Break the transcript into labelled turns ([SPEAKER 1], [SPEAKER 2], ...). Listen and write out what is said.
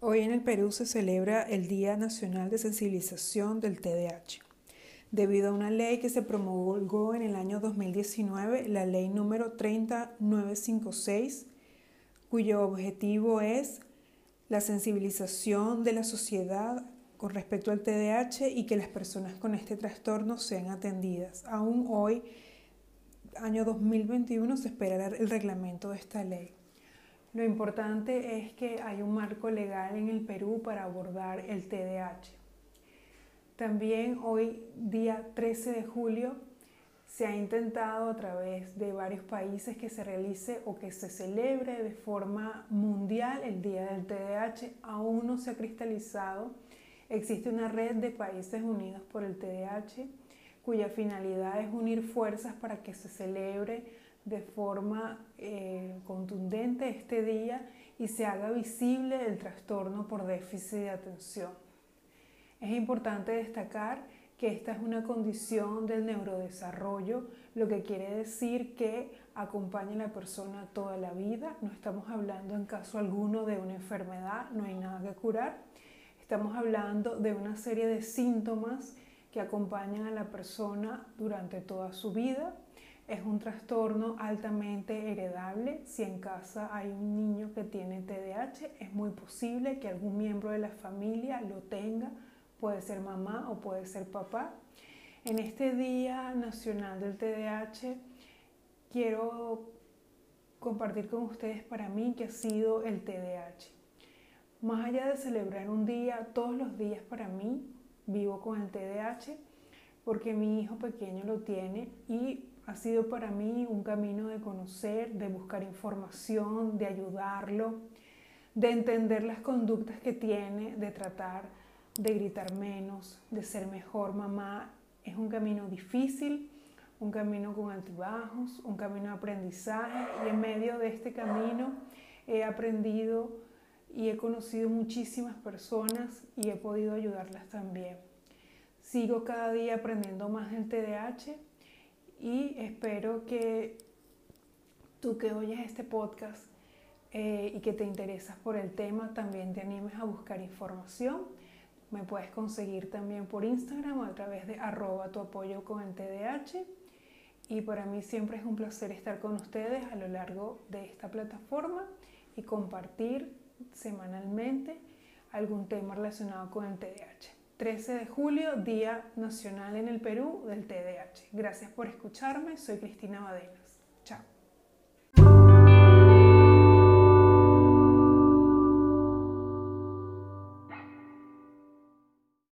[SPEAKER 1] en el Perú se celebra el Día Nacional de Sensibilización del TDAH. Debido a una ley que se promulgó en el año 2019, la ley número 30956, cuyo objetivo es la sensibilización de la sociedad con respecto al TDAH y que las personas con este trastorno sean atendidas. Aún hoy, año 2021, se esperará el reglamento de esta ley. Lo importante es que hay un marco legal en el Perú para abordar el TDAH. También hoy, día 13 de julio, se ha intentado a través de varios países que se realice o que se celebre de forma mundial el Día del TDAH. Aún no se ha cristalizado. Existe una red de países unidos por el TDAH cuya finalidad es unir fuerzas para que se celebre de forma eh, contundente este día y se haga visible el trastorno por déficit de atención. Es importante destacar que esta es una condición del neurodesarrollo, lo que quiere decir que acompaña a la persona toda la vida. No estamos hablando en caso alguno de una enfermedad, no hay nada que curar. Estamos hablando de una serie de síntomas que acompañan a la persona durante toda su vida es un trastorno altamente heredable. Si en casa hay un niño que tiene TDAH, es muy posible que algún miembro de la familia lo tenga. Puede ser mamá o puede ser papá. En este Día Nacional del TDAH quiero compartir con ustedes para mí que ha sido el TDAH. Más allá de celebrar un día, todos los días para mí vivo con el TDAH porque mi hijo pequeño lo tiene y ha sido para mí un camino de conocer, de buscar información, de ayudarlo, de entender las conductas que tiene, de tratar de gritar menos, de ser mejor mamá. Es un camino difícil, un camino con altibajos, un camino de aprendizaje y en medio de este camino he aprendido y he conocido muchísimas personas y he podido ayudarlas también. Sigo cada día aprendiendo más del TDAH y espero que tú que oyes este podcast eh, y que te interesas por el tema también te animes a buscar información. Me puedes conseguir también por Instagram a través de arroba tu apoyo con el TDAH. Y para mí siempre es un placer estar con ustedes a lo largo de esta plataforma y compartir semanalmente algún tema relacionado con el TDAH. 13 de julio, Día Nacional en el Perú del TDAH. Gracias por escucharme, soy Cristina Badenas. Chao.